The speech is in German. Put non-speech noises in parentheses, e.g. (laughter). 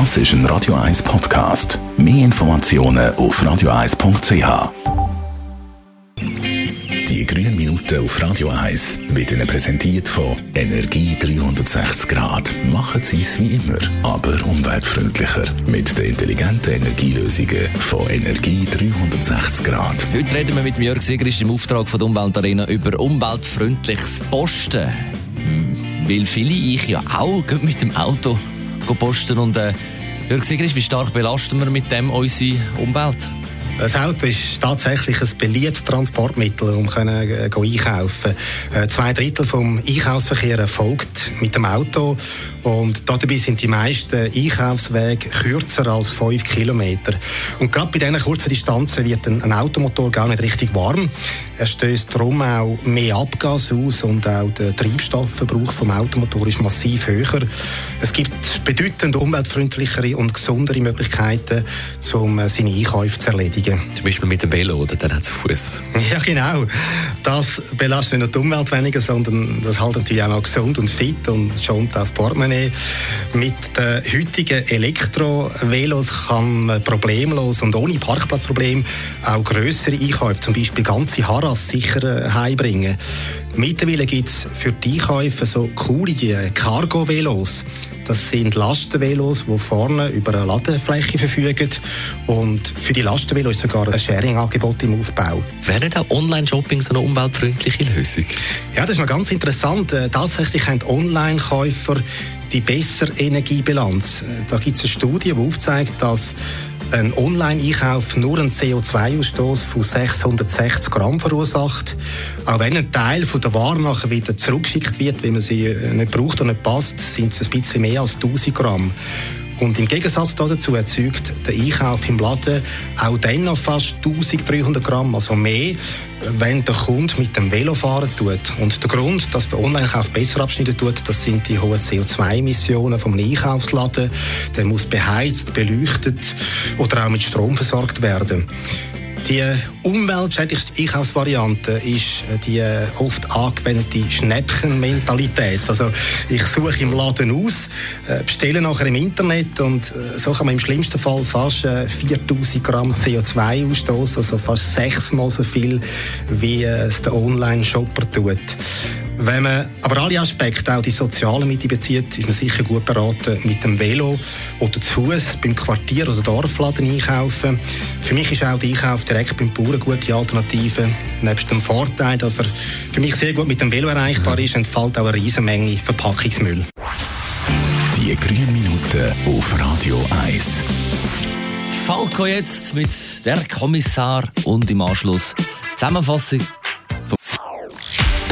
Das ist ein Radio 1 Podcast. Mehr Informationen auf radio1.ch. Die grünen Minuten auf Radio 1 werden präsentiert von Energie 360 Grad. Machen Sie es wie immer, aber umweltfreundlicher. Mit den intelligenten Energielösungen von Energie 360 Grad. Heute reden wir mit Jörg Sigrist im Auftrag von der Umweltarena über umweltfreundliches Posten. Hm, weil viele ich ja auch mit dem Auto posten und äh, Jörg Sigrist, wie stark belasten wir mit dem unsere Umwelt? Das Auto ist tatsächlich ein beliebtes Transportmittel, um können, äh, einkaufen äh, Zwei Drittel vom Einkaufsverkehr erfolgt mit dem Auto und dabei sind die meisten Einkaufswege kürzer als fünf Kilometer. Und gerade bei diesen kurzen Distanzen wird ein, ein Automotor gar nicht richtig warm. Er stößt darum auch mehr Abgas aus und auch der Treibstoffverbrauch vom Automotor ist massiv höher. Es gibt bedeutend umweltfreundlichere und gesundere Möglichkeiten, um äh, seine Einkäufe zu erledigen. Zum Beispiel mit dem Velo oder dann hat Fuß. (laughs) Ja, genau. Das belastet nicht nur die Umwelt weniger, sondern das hält natürlich auch noch gesund und fit und schont auch das Portemonnaie. Mit den heutigen Elektro-Velos kann man problemlos und ohne Parkplatzproblem auch grössere Einkäufe, zum Beispiel ganze Harras, sicher äh, heimbringen. Mittlerweile gibt es für die Einkäufe so coole Cargo-Velos. Das sind Lastenvelos, die vorne über eine Ladefläche verfügen. Und für die Lastenvelos ist sogar ein Sharing-Angebot im Aufbau. Wäre auch Online-Shopping so eine umweltfreundliche Lösung? Ja, das ist noch ganz interessant. Äh, tatsächlich haben Online-Käufer die bessere Energiebilanz. Äh, da gibt es eine Studie, die aufzeigt, dass ein Online-Einkauf nur einen CO2-Ausstoß von 660 Gramm verursacht. Auch wenn ein Teil von der Ware nachher wieder zurückgeschickt wird, wenn man sie äh, nicht braucht und nicht passt, sind es ein bisschen mehr als 1000 Gramm. Und im Gegensatz dazu erzeugt der Einkauf im Laden auch dann noch fast 1300 Gramm, also mehr, wenn der Kunde mit dem Velo fahren tut. Und der Grund, dass der Online-Kauf besser abschneiden tut, das sind die hohen CO2-Emissionen vom Einkaufsladen. Der muss beheizt, beleuchtet oder auch mit Strom versorgt werden. Die umweltschädlichste Einkaufsvariante ist äh, die äh, oft angewendete Schnäppchenmentalität. Also ich suche im Laden aus, äh, bestelle nachher im Internet und so kann man im schlimmsten Fall fast 4000 Gramm CO2 ausstoßen, also fast sechsmal so viel, wie es der Online-Shopper tut. Wenn man aber alle Aspekte, auch die sozialen mit einbezieht, ist man sicher gut beraten mit dem Velo oder zu Fuß beim Quartier- oder Dorfladen einkaufen. Für mich ist auch der Einkauf direkt beim Bauern eine gute Alternative. Nebst dem Vorteil, dass er für mich sehr gut mit dem Velo erreichbar ist, entfällt auch eine riesige Menge Verpackungsmüll. Die grünen Minuten auf Radio 1. Falco jetzt mit der Kommissar und im Anschluss Zusammenfassung